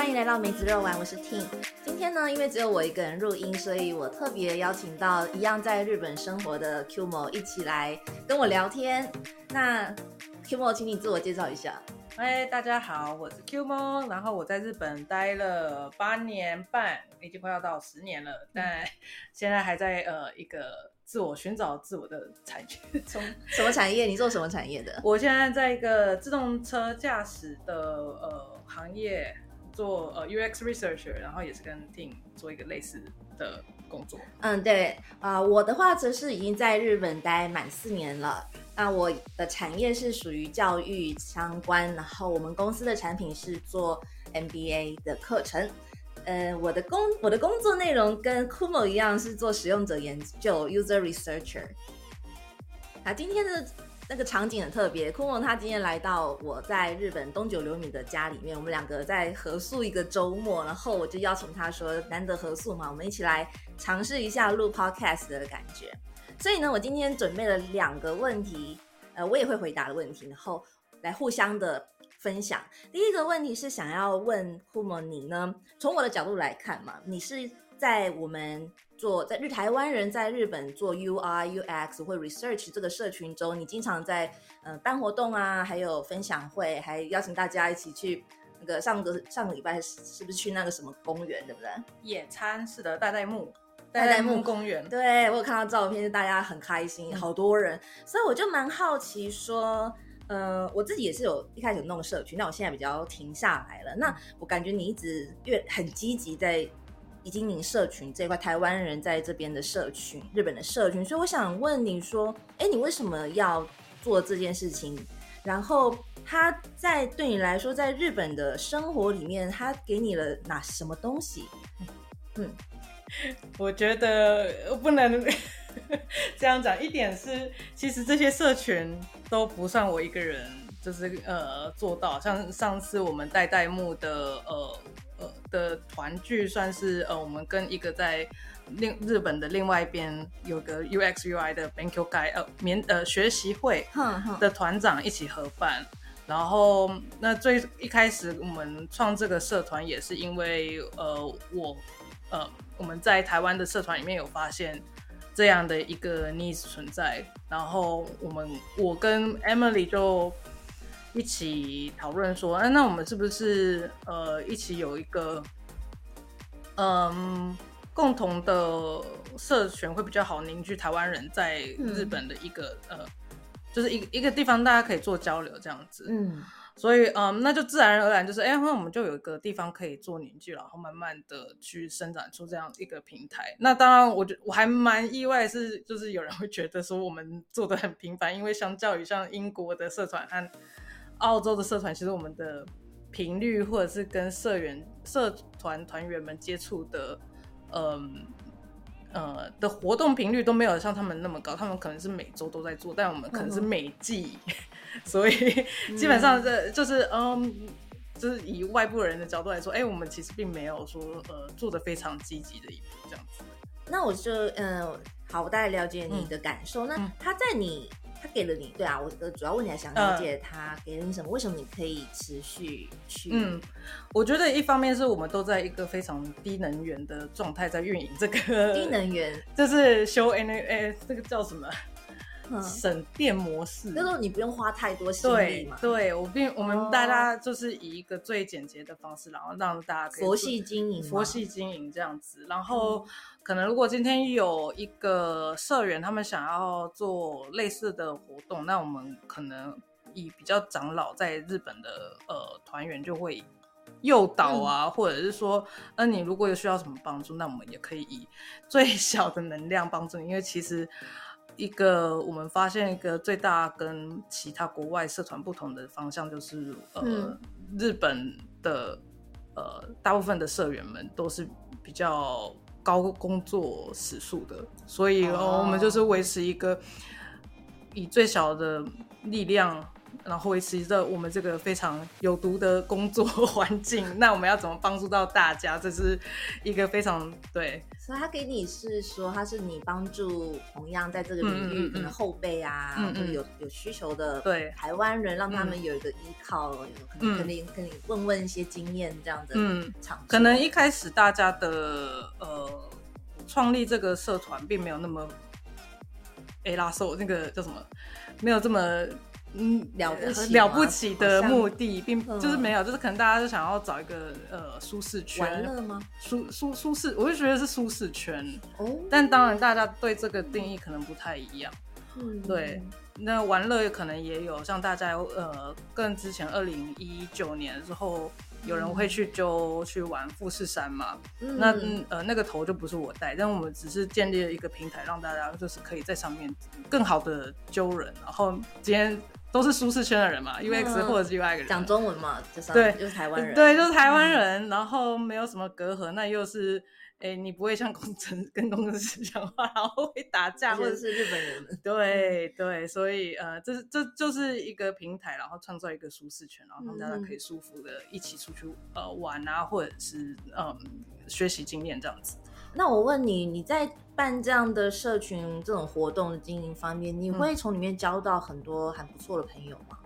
欢迎来到梅子肉丸，我是 Ting。今天呢，因为只有我一个人录音，所以我特别邀请到一样在日本生活的 Q 某一起来跟我聊天。那 Q 某，请你自我介绍一下。嗨，大家好，我是 Q 猫，然后我在日本待了八年半，已经快要到十年了，但现在还在呃一个自我寻找自我的产业中。什么产业？你做什么产业的？我现在在一个自动车驾驶的呃行业做呃 UX researcher，然后也是跟 Team 做一个类似的工作。嗯，对啊、我的话则是已经在日本待满四年了。那我的产业是属于教育相关，然后我们公司的产品是做 MBA 的课程。呃，我的工我的工作内容跟 Kumo 一样，是做使用者研究 （user researcher）。啊，今天的那个场景很特别，Kumo 他今天来到我在日本东九流米的家里面，我们两个在合宿一个周末，然后我就邀请他说，难得合宿嘛，我们一起来尝试一下录 podcast 的感觉。所以呢，我今天准备了两个问题，呃，我也会回答的问题，然后来互相的分享。第一个问题是想要问 Kumo 你呢，从我的角度来看嘛，你是在我们做在日台湾人在日本做 UI UX 或 research 这个社群中，你经常在呃办活动啊，还有分享会，还邀请大家一起去那个上个上个礼拜是是不是去那个什么公园，对不对？野餐是的，代代木，代代木公园。对我有看到照片，大家很开心，好多人，所以我就蛮好奇说，呃，我自己也是有一开始有弄社群，那我现在比较停下来了。那我感觉你一直越很积极在已经营社群这一块，台湾人在这边的社群，日本的社群，所以我想问你说，哎，你为什么要做这件事情？然后他在对你来说，在日本的生活里面，他给你了哪什么东西？嗯我觉得不能 这样讲。一点是，其实这些社群都不算我一个人，就是呃做到。像上次我们带代木的呃的团聚，算是呃我们跟一个在另日本的另外一边有个 UX UI 的 Banku Guy 呃免呃学习会的团长一起合办。然后，那最一开始我们创这个社团也是因为，呃，我，呃，我们在台湾的社团里面有发现这样的一个 needs 存在，然后我们我跟 Emily 就一起讨论说，哎、那我们是不是呃一起有一个，嗯，共同的社群会比较好凝聚台湾人在日本的一个、呃。就是一个一个地方，大家可以做交流这样子，嗯。所以嗯，那就自然而然就是，哎、那我们就有一个地方可以做凝聚，然后慢慢的去生长出这样一个平台。那当然，我觉我还蛮意外是，就是有人会觉得说我们做的很频繁，因为相较于像英国的社团和澳洲的社团，其实我们的频率或者是跟社员社团团员们接触的，嗯。呃的活动频率都没有像他们那么高，他们可能是每周都在做，但我们可能是每季，所以基本上这就是嗯，就是以外部人的角度来说，哎、我们其实并没有说呃做的非常积极的一步这样子。那我就嗯，好，我大概了解你的感受。那嗯他在你，他给了你，对啊，我的主要问题还想了解他给了你什么，为什么你可以持续去？嗯，我觉得一方面是我们都在一个非常低能源的状态在运营这个低能源，就是修 N A 这个叫什么嗯，省电模式，就是说你不用花太多心嘛，对，我并我哦。们大家就是以一个最简洁的方式，然后让大家可以佛系经营，佛系经营这样子。然后可能如果今天有一个社员他们想要做类似的活动，那我们可能以比较长老在日本的呃团员就会。诱导啊，或者是说，呃，你如果有需要什么帮助，那我们也可以以最小的能量帮助你，因为其实一个我们发现一个最大跟其他国外社团不同的方向就是，呃，嗯。日本的呃大部分的社员们都是比较高工作时数的，所以、哦。呃我们就是维持一个以最小的力量然后维持着我们这个非常有毒的工作环境。那我们要怎么帮助到大家？这是一个非常对。所以他给你是说，他是你帮助同样在这个领域可能后辈啊，或者有有需求的对台湾人，让他们有一个依靠，有可能跟你跟你问问一些经验这样的。嗯，可能一开始大家的呃创立这个社团并没有那么。哎，拉手那个叫什么？没有这么嗯了不起了不起的目的，并就是没有，就是可能大家就想要找一个呃舒适圈玩乐吗？舒舒舒适，我就觉得是舒适圈哦。但当然，大家对这个定义可能不太一样。嗯，对。那玩乐可能也有，像大家呃，更之前二零一九年之后。有人会去就去玩富士山嘛？那呃那个头就不是我带，但我们只是建立了一个平台，让大家就是可以在上面更好的揪人。然后今天都是舒适圈的人嘛，UX 或者是 UI 人讲中文嘛，就是对，就是台湾人，对，就是台湾人，然后没有什么隔阂，那又是。哎，你不会像工程跟工程师讲话，然后会打架，或者是日本人。对对，所以呃，这是这就是一个平台，然后创造一个舒适圈，然后让大家可以舒服的一起出去呃玩啊，或者是嗯学习经验这样子。那我问你，你在办这样的社群这种活动的经营方面，你会从里面交到很多很不错的朋友吗？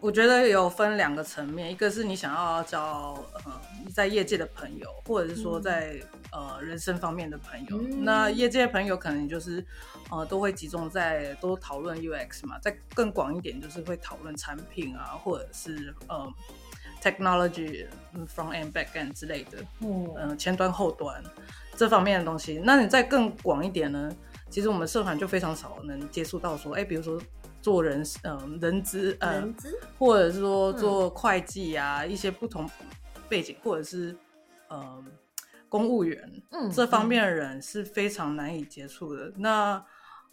我觉得有分两个层面，一个是你想要交呃在业界的朋友，或者是说在呃人生方面的朋友。那业界朋友可能就是呃都会集中在都讨论 UX 嘛，再更广一点就是会讨论产品啊，或者是呃 technology from and back end 之类的，嗯前端后端这方面的东西。那你再更广一点呢，其实我们社团就非常少能接触到说，哎，比如说。做人嗯人资呃，或者是说做会计啊，一些不同背景，或者是呃公务员，嗯，这方面的人是非常难以接触的。那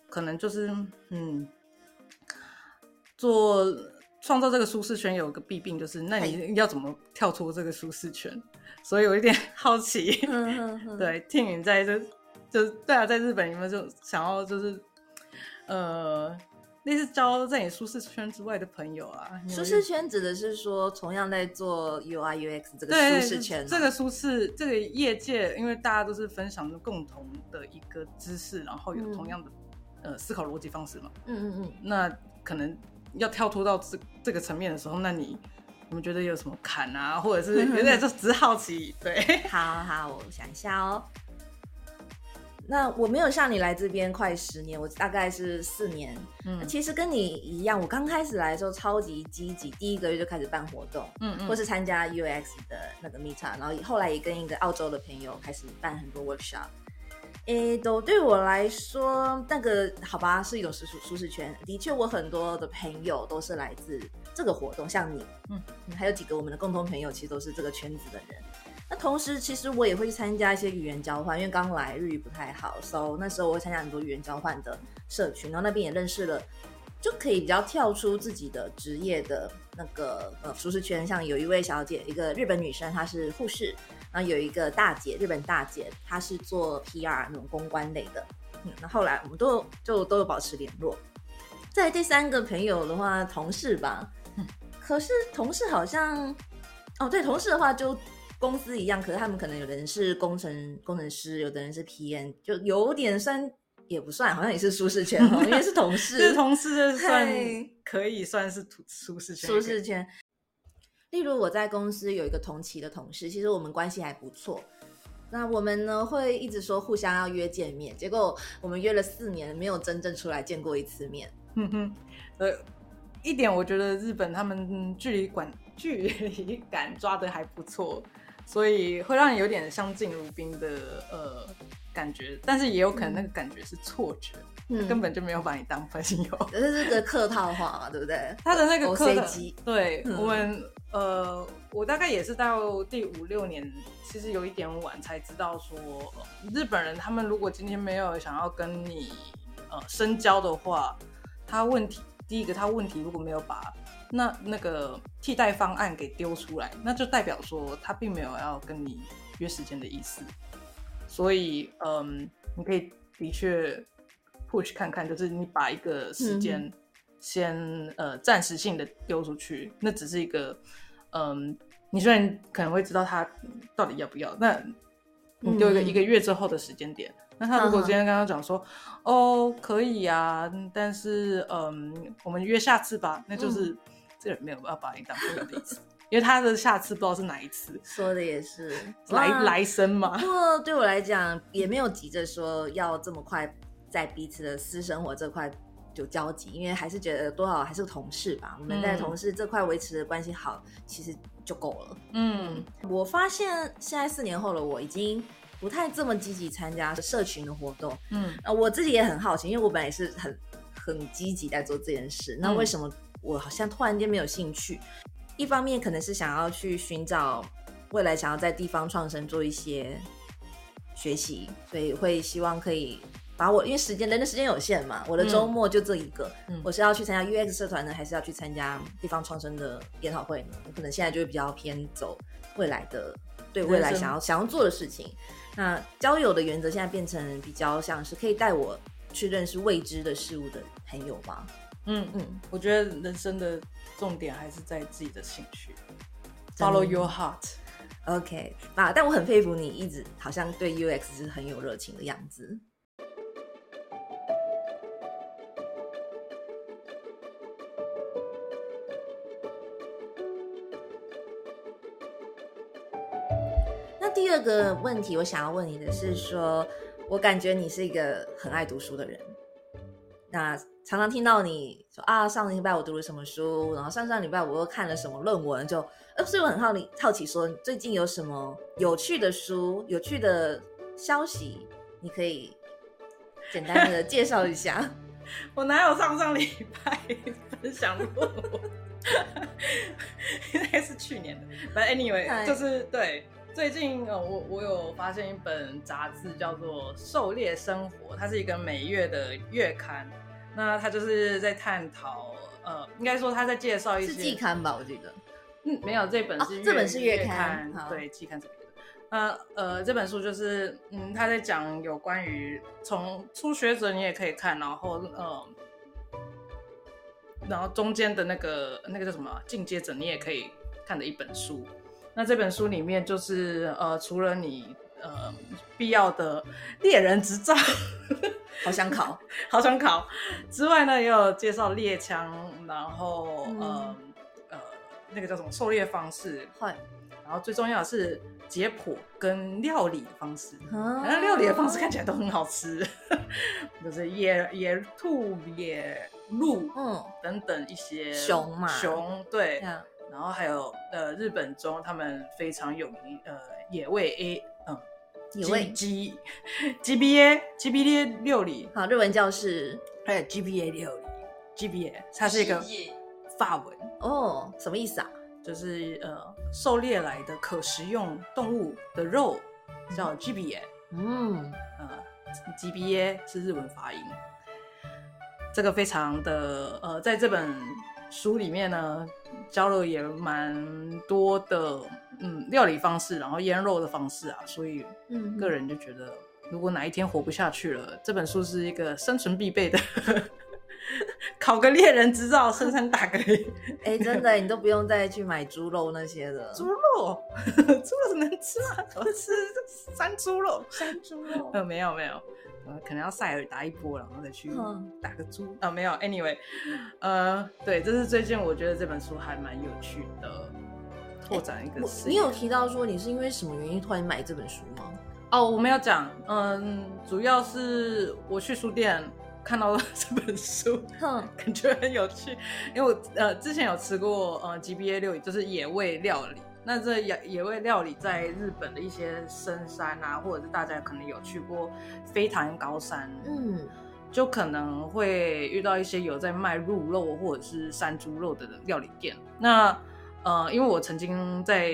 可能就是嗯，做创造这个舒适圈有个弊病，就是那你要怎么跳出这个舒适圈？所以有一点好奇，对，听你在这就对啊，在日本你们就想要就是呃。那是交在你舒适圈之外的朋友啊。舒适圈指的是说，同样在做 UI UX 这个舒适圈。这个舒适，这个业界，因为大家都是分享着共同的一个知识，然后有同样的呃思考逻辑方式嘛。嗯嗯嗯。那可能要跳脱到这这个层面的时候，那你你们觉得有什么坎啊，或者是 有点就只好奇？对。好好，我想一下哦。那我没有像你来这边快十年，我大概是四年。嗯，其实跟你一样，我刚开始来的时候超级积极，第一个月就开始办活动，嗯嗯，或是参加 UX 的那个 Meet，然后后来也跟一个澳洲的朋友开始办很多 workshop。诶，都对我来说，那个好吧，是一种舒舒舒适圈。的确，我很多的朋友都是来自这个活动，像你，嗯，还有几个我们的共同朋友，其实都是这个圈子的人。那同时，其实我也会去参加一些语言交换，因为刚来日语不太好，所以那时候我会参加很多语言交换的社群，然后那边也认识了，就可以比较跳出自己的职业的那个呃舒适圈。像有一位小姐，一个日本女生，她是护士，然后有一个大姐，日本大姐，她是做 PR 那种公关类的。嗯，那后来我们都就都有保持联络。在第三个朋友的话，同事吧，可是同事好像，哦，对，同事的话就。公司一样，可是他们可能有的人是工程工程师，有的人是 PM，就有点算也不算，好像也是舒适圈哦，因为是同事，是同事算可以算是舒适圈。舒适圈。例如我在公司有一个同期的同事，其实我们关系还不错。那我们呢会一直说互相要约见面，结果我们约了四年，没有真正出来见过一次面。哼哼，呃，一点我觉得日本他们距离感距离感抓的还不错。所以会让你有点相敬如宾的呃感觉，但是也有可能那个感觉是错觉，根本就没有把你当朋友。这是个客套话嘛，对不对？他的那个客套，对我们呃，我大概也是到第五六年，其实有一点晚才知道说，日本人他们如果今天没有想要跟你呃深交的话，他问题第一个他问题如果没有把。那那个替代方案给丢出来，那就代表说他并没有要跟你约时间的意思，所以嗯，你可以的确 push 看看，就是你把一个时间先呃暂时性的丢出去，那只是一个嗯，你虽然可能会知道他到底要不要，那你丢一个嗯一个月之后的时间点。那他如果今天跟他讲说，哦，可以啊、但是嗯，我们约下次吧，那就是、这个人没有要把你当朋友的意思，因为他的下次不知道是哪一次，说的也是，来来生嘛不。过对我来讲，也没有急着说要这么快在彼此的私生活这块有交集，因为还是觉得多少还是个同事吧。我们在嗯同事这块维持的关系好，其实就够了。嗯我发现现在四年后了，我已经不太这么积极参加社群的活动。嗯啊，我自己也很好奇，因为我本来也是很很积极在做这件事，那嗯为什么我好像突然间没有兴趣？一方面可能是想要去寻找未来想要在地方创生做一些学习，所以会希望可以把我因为时间人的时间有限嘛，我的周末就这一个，嗯我是要去参加 UX 社团呢，还是要去参加地方创生的研讨会呢？我可能现在就会比较偏走未来的对未来想要想要做的事情。那交友的原则现在变成比较像是可以带我去认识未知的事物的朋友吗？嗯嗯，嗯，我觉得人生的重点还是在自己的兴趣，follow your heart。OK，啊，但我很佩服你，一直好像对 UX 是很有热情的样子。那第二个问题，我想要问你的是说，我感觉你是一个很爱读书的人。那常常听到你说啊，上个礼拜我读了什么书，然后上上礼拜我又看了什么论文，就呃，所以我很好奇好奇说，最近有什么有趣的书、有趣的消息，你可以简单的介绍一下。我哪有上上礼拜 分享论文？应该是去年的。But anyway，就是对最近呃，我我有发现一本杂志叫做《狩猎生活》，它是一个每月的月刊。那他就是在探讨，呃，应该说他在介绍一些是季刊吧？我记得。嗯，没有，这本哦是月、这本是月月刊对，季刊是别的。那呃，这本书就是，嗯，他在讲有关于从初学者你也可以看，然后呃，然后中间的那个那个叫什么进阶者你也可以看的一本书。那这本书里面就是呃，除了你呃必要的猎人执照，好想考。好想考。之外呢，也有介绍猎枪，然后、嗯。呃呃那个叫什么狩猎方式，坏。然后最重要的是解剖跟料理的方式。啊。反正料理的方式看起来都很好吃，就是野野兔、野鹿嗯，等等一些熊嘛。熊对。然后还有呃日本中他们非常有名呃野味 A 嗯野味 G G B A G B A 六里，好，日文教室还有 G B A 六里 G B A 它是一个法文，哦，什么意思啊？就是呃狩猎来的可食用动物的肉叫 G B A。嗯，呃，GBA 是日文发音。这个非常的呃，在这本书里面呢，教了也蛮多的嗯料理方式，然后腌肉的方式啊，所以嗯个人就觉得，如果哪一天活不下去了，这本书是一个生存必备的。考个猎人执照，深山打个 哎、真的，你都不用再去买猪肉那些的。猪肉，猪肉能吃啊？我吃山猪肉。山猪肉呃，没有没有，呃，可能要塞尔达一波，然后再去嗯打个猪啊、没有，anyway，呃，对，这是最近我觉得这本书还蛮有趣的，拓展一个。你有提到说你是因为什么原因突然买这本书吗？哦，我没有讲，嗯，主要是我去书店看到了 这本书，哼，感觉很有趣，因为我呃之前有吃过呃 GBA 料理，就是野味料理。那这野野味料理在日本的一些深山啊，或者是大家可能有去过飞潭高山，嗯，就可能会遇到一些有在卖鹿肉或者是山猪肉的料理店。那呃，因为我曾经在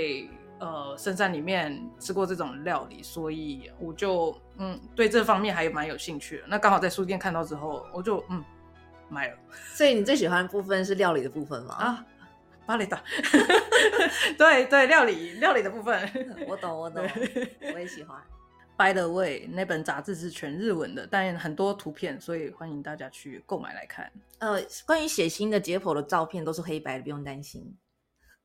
呃深山里面吃过这种料理，所以我就嗯对这方面还蛮有兴趣的。那刚好在书店看到之后，我就嗯买了所以你最喜欢的部分是料理的部分吗？啊。巴雷达，对对，料理料理的部分，我懂，我懂，我也喜欢。By the way，那本杂志是全日文的，但很多图片，所以欢迎大家去购买来看。呃，关于血腥的解剖的照片都是黑白的，不用担心。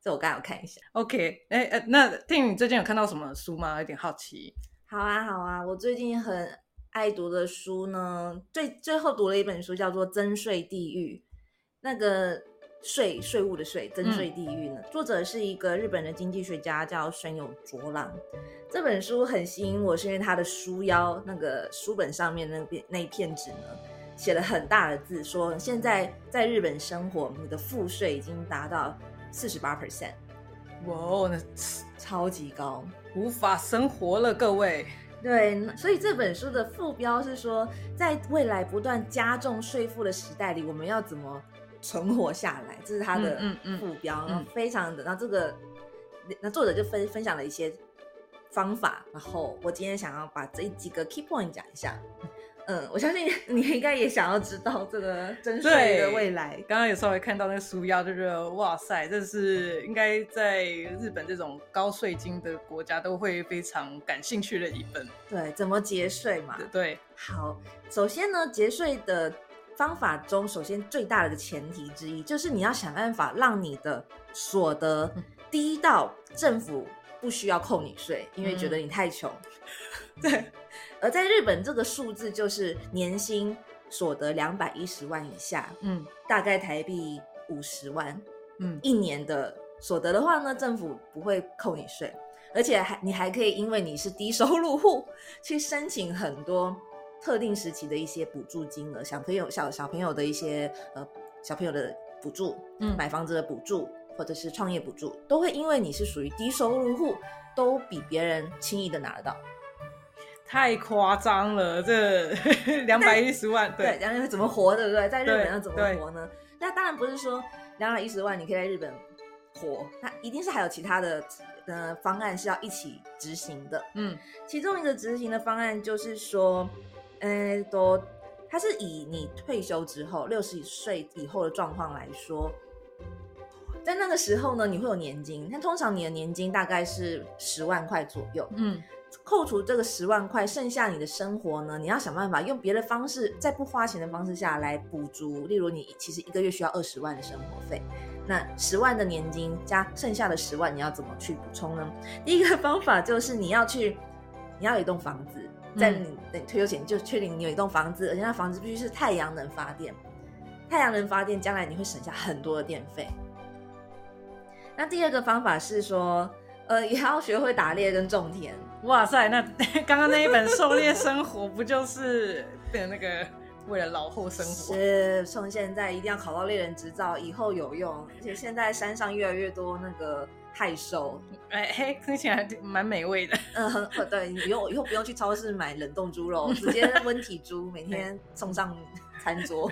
这我刚好看一下。OK，哎、哎，那听你最近有看到什么书吗？有点好奇。好啊，好啊，我最近很爱读的书呢，最最后读了一本书，叫做《增税地狱》。那个税税务的税，增税地狱呢，作者是一个日本的经济学家，叫水友卓朗。这本书很吸引我，是因为它的书腰那个书本上面那边那一片纸呢，写了很大的字，说现在在日本生活，你的赋税已经达到四十八 percent，哇哦，那超级高。无法生活了，各位。对，所以这本书的副标是说，在未来不断加重税负的时代里，我们要怎么存活下来？这是它的嗯嗯嗯副标，嗯然后非常的，然后这个那作者就分分享了一些方法，然后我今天想要把这几个 key point 讲一下。嗯，我相信你应该也想要知道这个征税的未来。刚刚有稍微看到那个书腰，就觉得哇塞，这是应该在日本这种高税金的国家都会非常感兴趣的一本。对，怎么节税嘛？对，好，首先呢，节税的方法中，首先最大的前提之一就是你要想办法让你的所得低到政府不需要扣你税，因为觉得你太穷。对，而在日本，这个数字就是年薪所得两百一十万以下，嗯。大概台币五十万嗯。一年的所得的话呢，政府不会扣你税，而且还你还可以因为你是低收入户去申请很多特定时期的一些补助金额，小朋友小小朋友的一些呃小朋友的补助，嗯。买房子的补助或者是创业补助，都会因为你是属于低收入户，都比别人轻易的拿得到。太夸张了，这 两百一十万，对，对，然后怎么活，对不对？在日本要怎么活呢？那当然不是说两百一十万你可以在日本活，那一定是还有其他的呃方案是要一起执行的。嗯其中一个执行的方案就是说，呃，都它是以你退休之后六十岁以后的状况来说，在那个时候呢，你会有年金，但通常你的年金大概是十万块左右，嗯扣除这个十万块，剩下你的生活呢，你要想办法用别的方式，在不花钱的方式下来补足。例如，你其实一个月需要二十万的生活费，那十万的年金加剩下的十万，你要怎么去补充呢？第一个方法就是你要去，你要有一栋房子，在嗯你等你退休前就确定你有一栋房子，而且那房子必须是太阳能发电。太阳能发电将来你会省下很多的电费。那第二个方法是说，呃，也要学会打猎跟种田。哇塞，那 刚刚那一本《狩猎生活》不就是的那个为了老后生活？是从现在一定要考到猎人执照，以后有用。而且现在山上越来越多那个害兽，哎嘿，听起来蛮美味的。嗯，很很对，你不用以后不用去超市买冷冻猪肉，直接温体猪每天送上餐桌。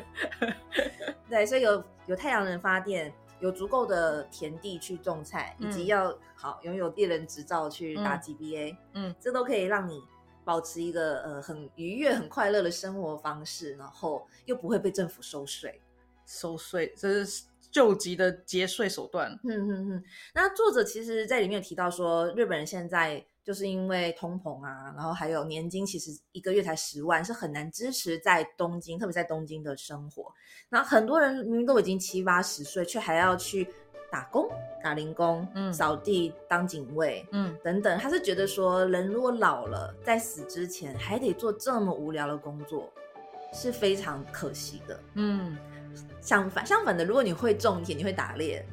对，所以有有太阳能发电，有足够的田地去种菜，以及嗯要好拥有猎人执照去打嗯 GBA，嗯这都可以让你保持一个呃很愉悦、很快乐的生活方式，然后又不会被政府收税。收税，这是救急的节税手段。嗯嗯嗯。那作者其实在里面有提到说，日本人现在就是因为通膨啊，然后还有年金，其实一个月才十万，是很难支持在东京，特别在东京的生活。然后很多人明明都已经七八十岁，却还要去打工、打零工、嗯扫地、当警卫。嗯等等，他是觉得说，人如果老了，在死之前还得做这么无聊的工作，是非常可惜的。嗯，相反，相反的，如果你会种田，你会打猎，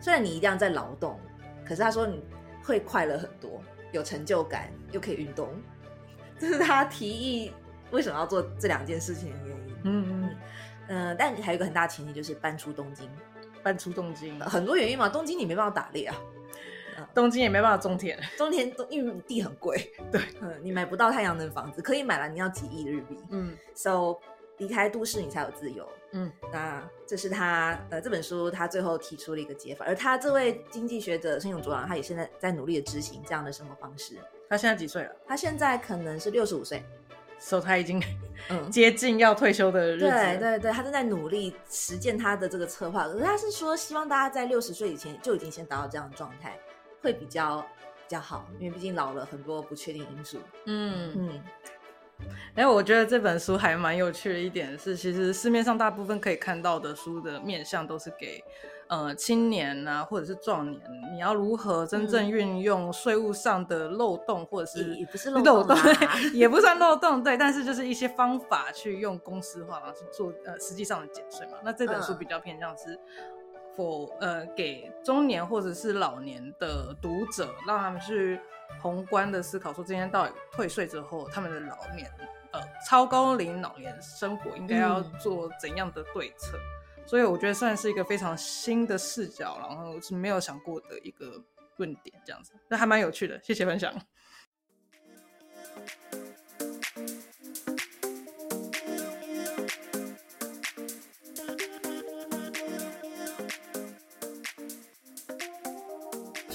虽然你一定要在劳动，可是他说你会快乐很多，有成就感，又可以运动，这是他提议为什么要做这两件事情的原因。嗯嗯，嗯、但还有一个很大的前提就是搬出东京，搬出东京，很多原因嘛，东京你没办法打猎啊，东京也没办法种田。种田东因为地很贵，对，嗯，你买不到太阳能房子，可以买了，你要几亿日币嗯，so 离开都市你才有自由。嗯那这是他呃这本书他最后提出了一个解法，而他这位经济学者申永卓郎，他也现在在努力的执行这样的生活方式。他现在几岁了？他现在可能是六十五岁，所以他已经嗯，接近要退休的日子。对对对，他正在努力实践他的这个策划。可是他是说，希望大家在六十岁以前就已经先达到这样的状态，会比较比较好，因为毕竟老了很多不确定因素。嗯，嗯，哎，我觉得这本书还蛮有趣的一点是，其实市面上大部分可以看到的书的面向都是给呃青年啊，或者是壮年，你要如何真正运用税务上的漏洞，或者是也也不是漏 洞啦也不算漏洞，对，但是就是一些方法去用公司化，然后去做呃实际上的减税嘛。那这本书嗯比较偏向是。否呃，给中年或者是老年的读者，让他们去宏观的思考，说今天到底退税之后，他们的老年呃超高龄老年生活应该要做怎样的对策。所以我觉得算是一个非常新的视角，然后是没有想过的一个论点，这样子，那还蛮有趣的。谢谢分享。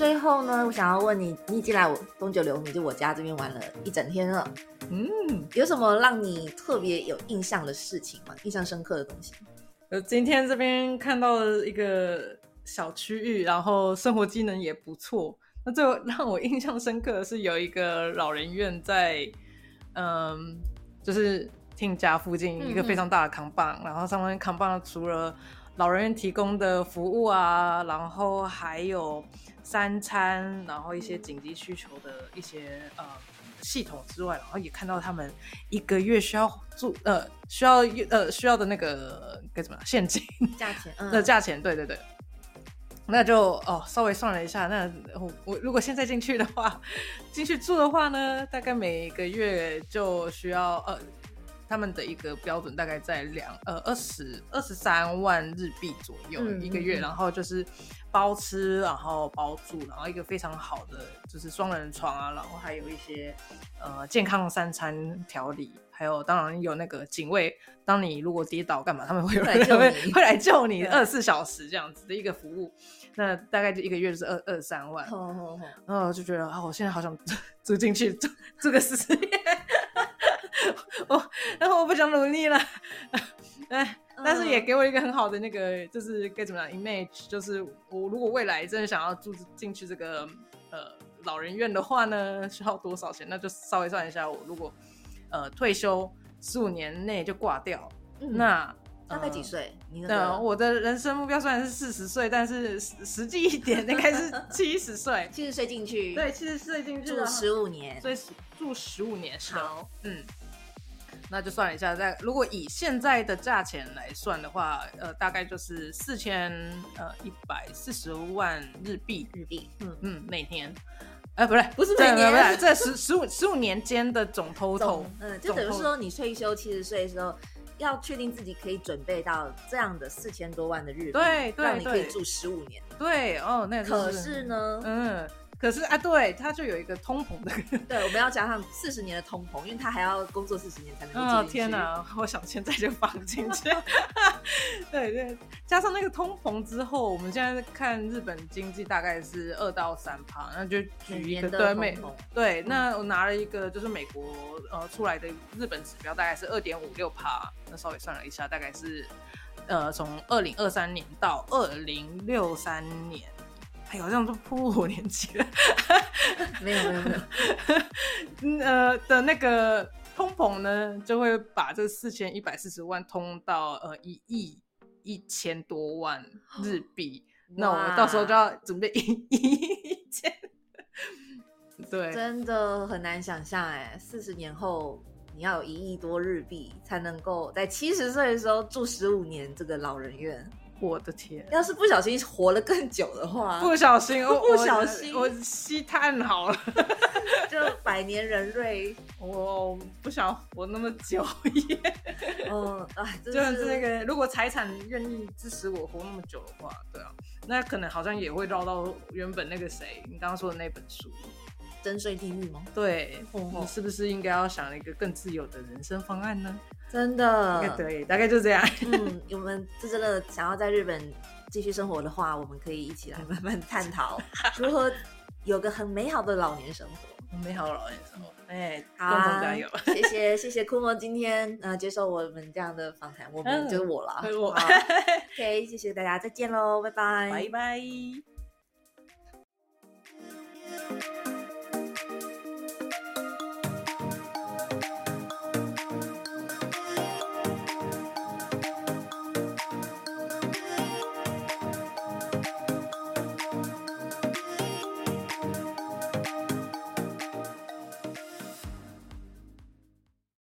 最后呢，我想要问你，你已经来我东九流你，就我家这边玩了一整天了，嗯，有什么让你特别有印象的事情吗？印象深刻的东西？呃，今天这边看到了一个小区域，然后生活机能也不错。那最后让我印象深刻的是有一个老人院在，嗯，就是听家附近一个非常大的扛棒，然后上面扛棒除了老人院提供的服务啊，然后还有三餐，然后一些紧急需求的一些呃系统之外，然后也看到他们一个月需要住呃需要呃需要的那个该怎么样现金价钱？嗯，的价钱，对对对。那就哦，稍微算了一下，那我我如果现在进去的话，进去住的话呢，大概每个月就需要呃，他们的一个标准大概在两呃二十二十三万日币左右、嗯一个月，嗯嗯。然后就是包吃，然后包住，然后一个非常好的就是双人床啊，然后还有一些呃健康三餐调理，还有当然有那个警卫，当你如果跌倒干嘛，他们会来救会你。会来救你对。二十四小时这样子的一个服务，那大概就一个月就是二二三万，吼吼吼然后我就觉得啊，我现在好想 住进去住住个十年，我 然后我不想努力了，哎，但是也嗯给我一个很好的那个，就是该怎么样 image，就是我如果未来真的想要住进去这个呃老人院的话呢，需要多少钱？那就稍微算一下，我如果呃退休十五年内就挂掉，嗯那大概几呃岁？你那对，个我的人生目标虽然是四十岁，但是实实际一点应该是 七十岁。七十岁进去，对，，七十岁进去住，十五年，所以住十五年。好，嗯，那就算了一下，在如果以现在的价钱来算的话，呃，大概就是四千呃一百四十万日币，日币，嗯，嗯，每年。呃，不是，不是每年不是这十十五十五年间的总 total，嗯，就等于说你退休七十岁的时候，要确定自己可以准备到这样的四千多万的日币，对对让你可以住十五年。对哦，那就可是呢，嗯，可是啊，对，他就有一个通膨的对，我们要加上四十年的通膨，因为他还要工作四十年才能够哦住进去。天！哪！我想现在就放进去。对 对，加上那个通膨之后，我们现在看日本经济大概是二到三趴，那就举一每年的个对美通膨对，那我拿了一个就是美国呃出来的日本指标，大概是二点五六趴，那稍微算了一下，大概是呃从二零二三年到二零六三年。哎呦，这样都破我年纪了。没有没有没有，嗯呃的那个通膨呢，就会把这四千一百四十万通到呃一亿一千多万日币，那我们到时候就要准备一亿一千。对，真的很难想象哎，四十年后你要有一亿多日币才能够在七十岁的时候住十五年这个老人院。我的天，要是不小心活了更久的话，不小心，我不小心我我吸碳好了，就百年人瑞。我不想活那么久耶。嗯，哎，真就是是这个，如果财产愿意支持我活那么久的话，对啊，那可能好像也会绕到原本那个谁，你刚刚说的那本书。征税地狱吗？对，哦你是不是应该要想一个更自由的人生方案呢？真的对，大概就这样。嗯，我们这真的想要在日本继续生活的话，我们可以一起来慢慢探讨 如何有个很美好的老年生活。美好老年生活，哎，共好啊同加油。谢谢谢谢库莫今天呃接受我们这样的访谈，我们嗯就是我了，对我好 OK，谢谢大家，再见喽，拜拜，拜拜。